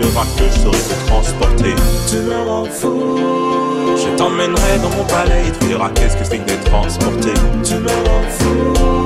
verras que je saurai te transporter. Tu me rends fou. Je t'emmènerai dans mon palais et tu verras qu'est-ce que c'est que d'être transporté. Tu me rends fou.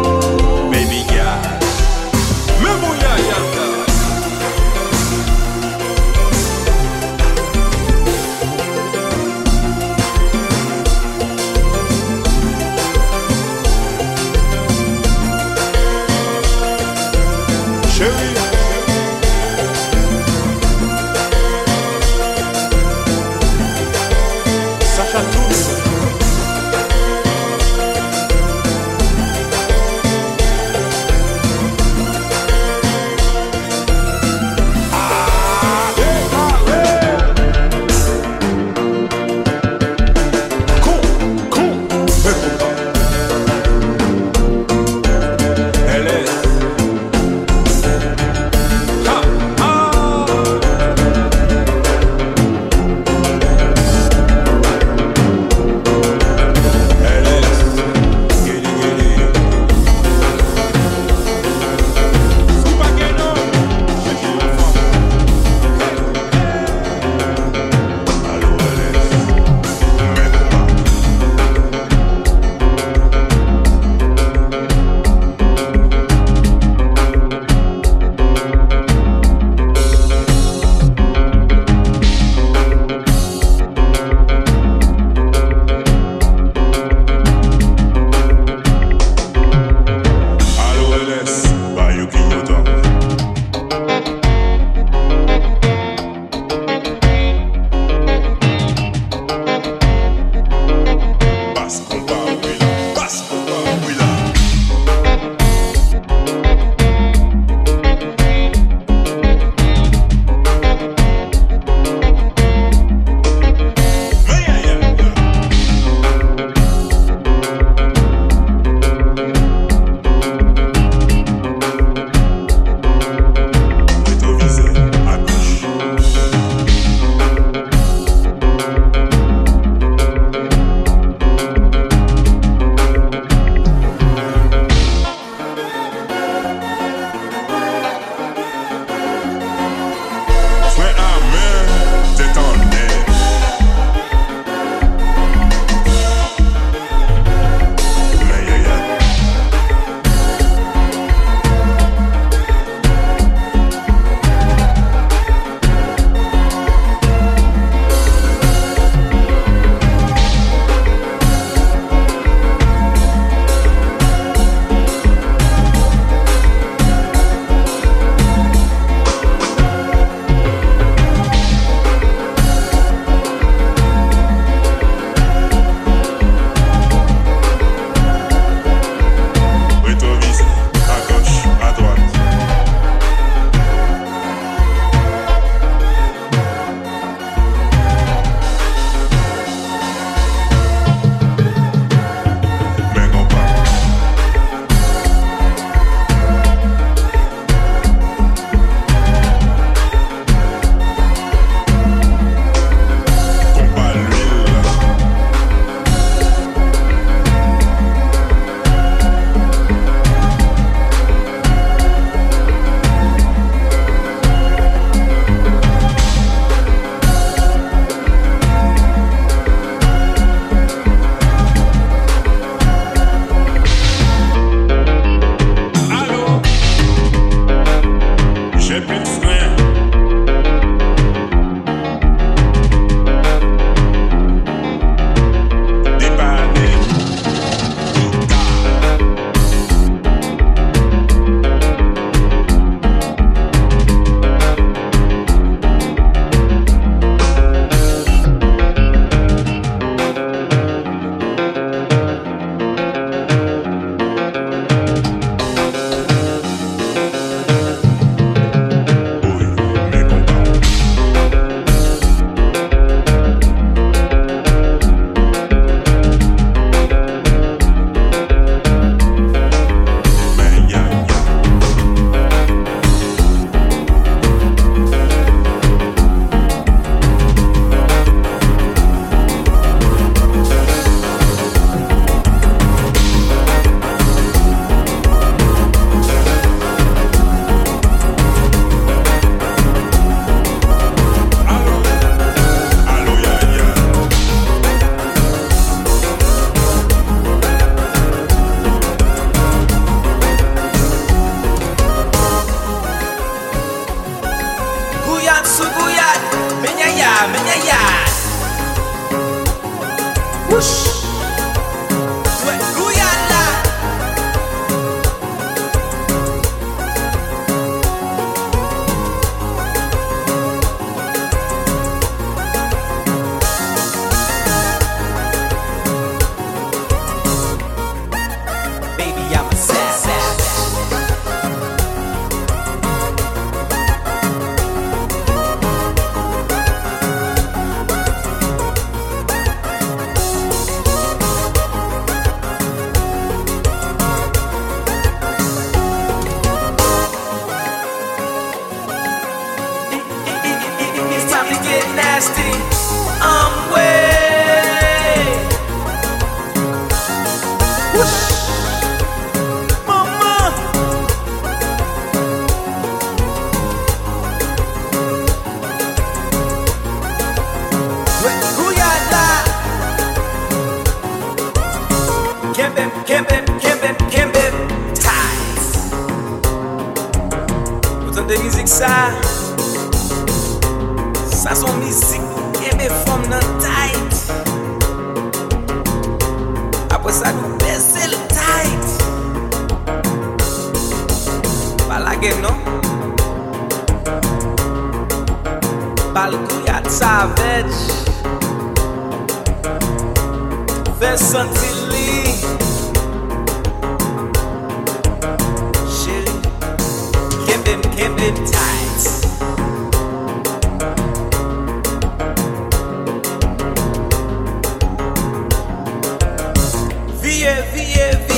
Vie, vie, vie.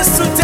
Jesus today.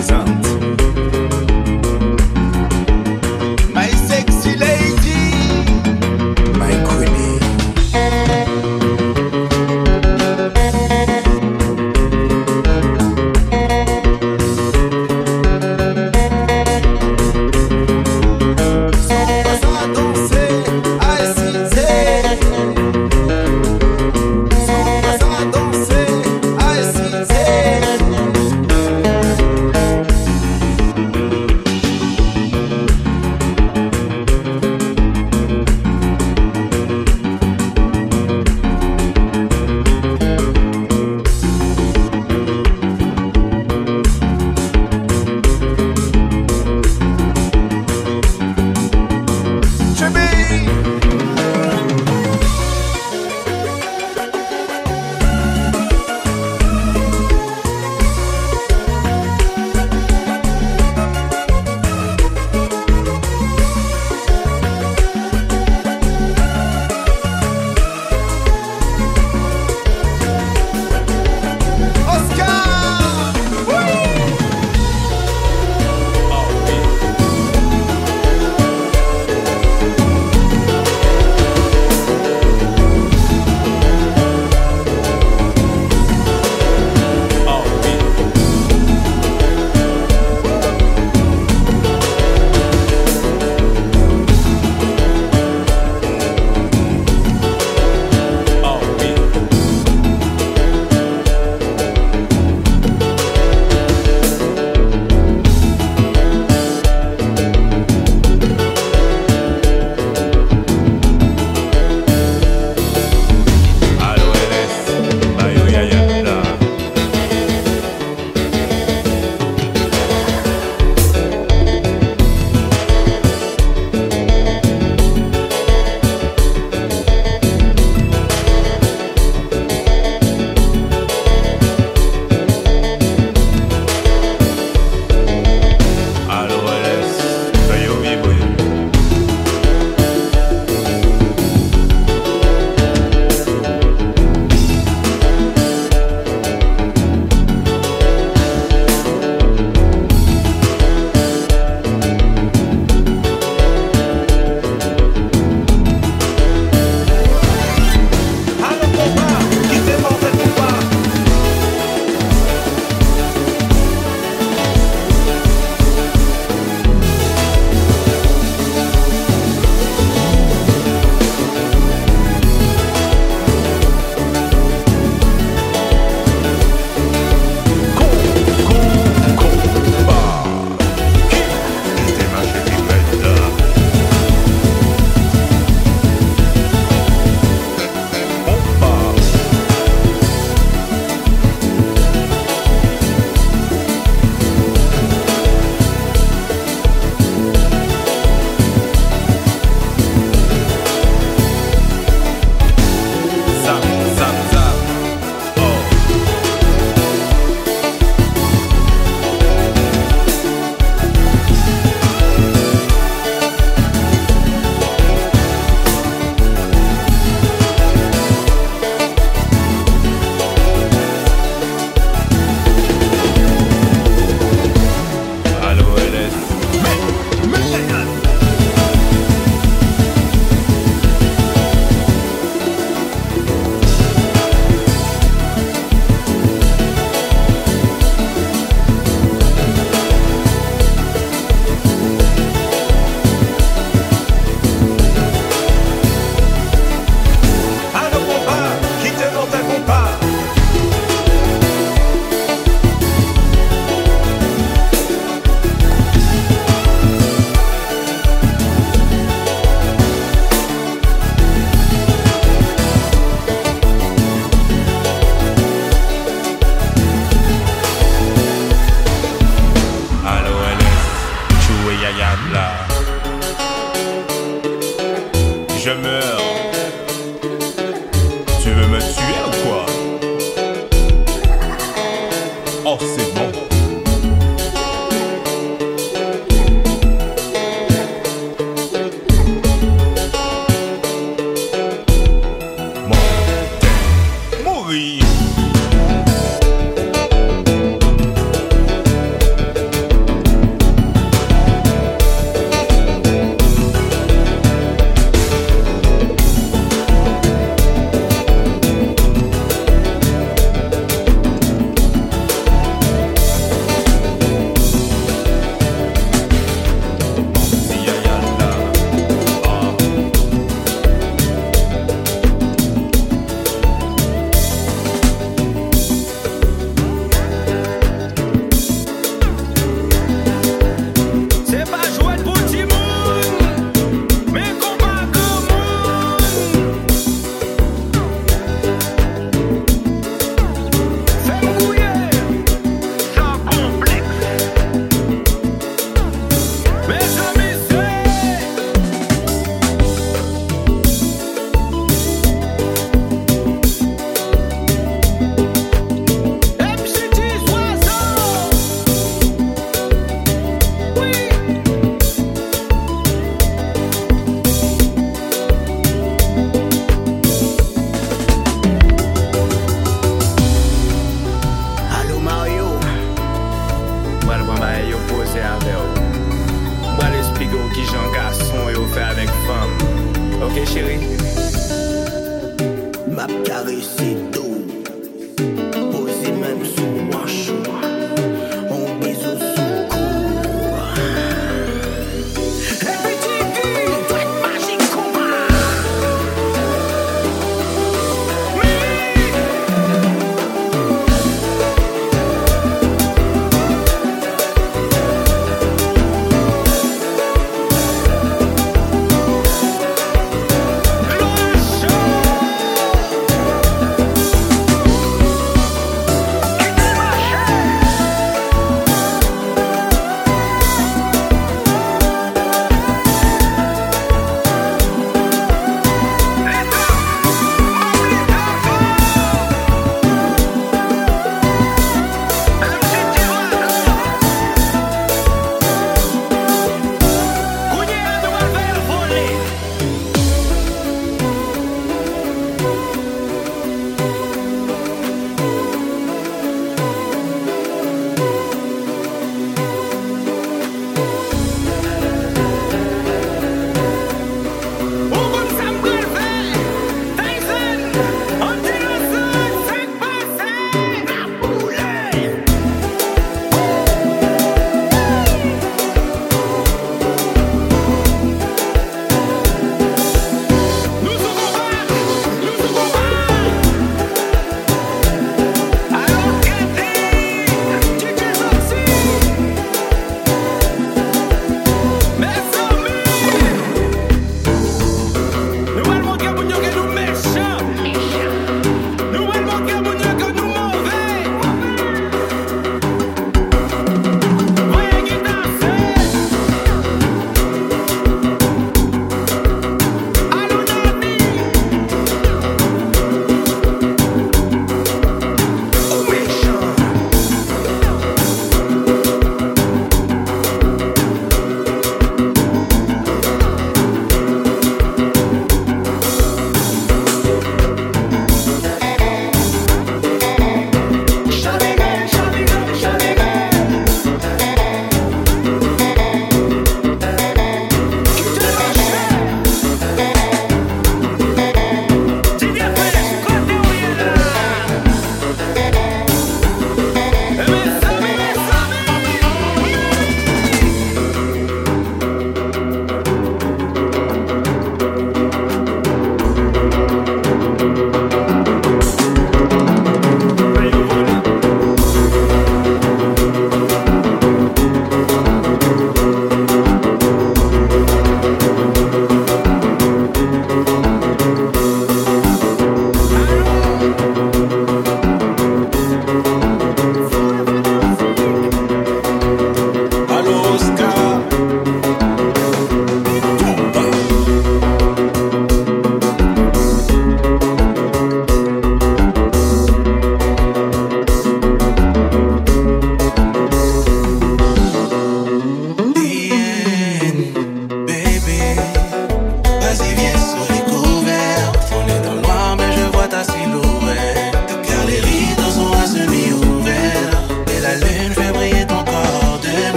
precisando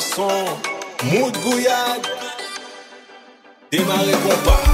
fason Mout gouyad Demare kompa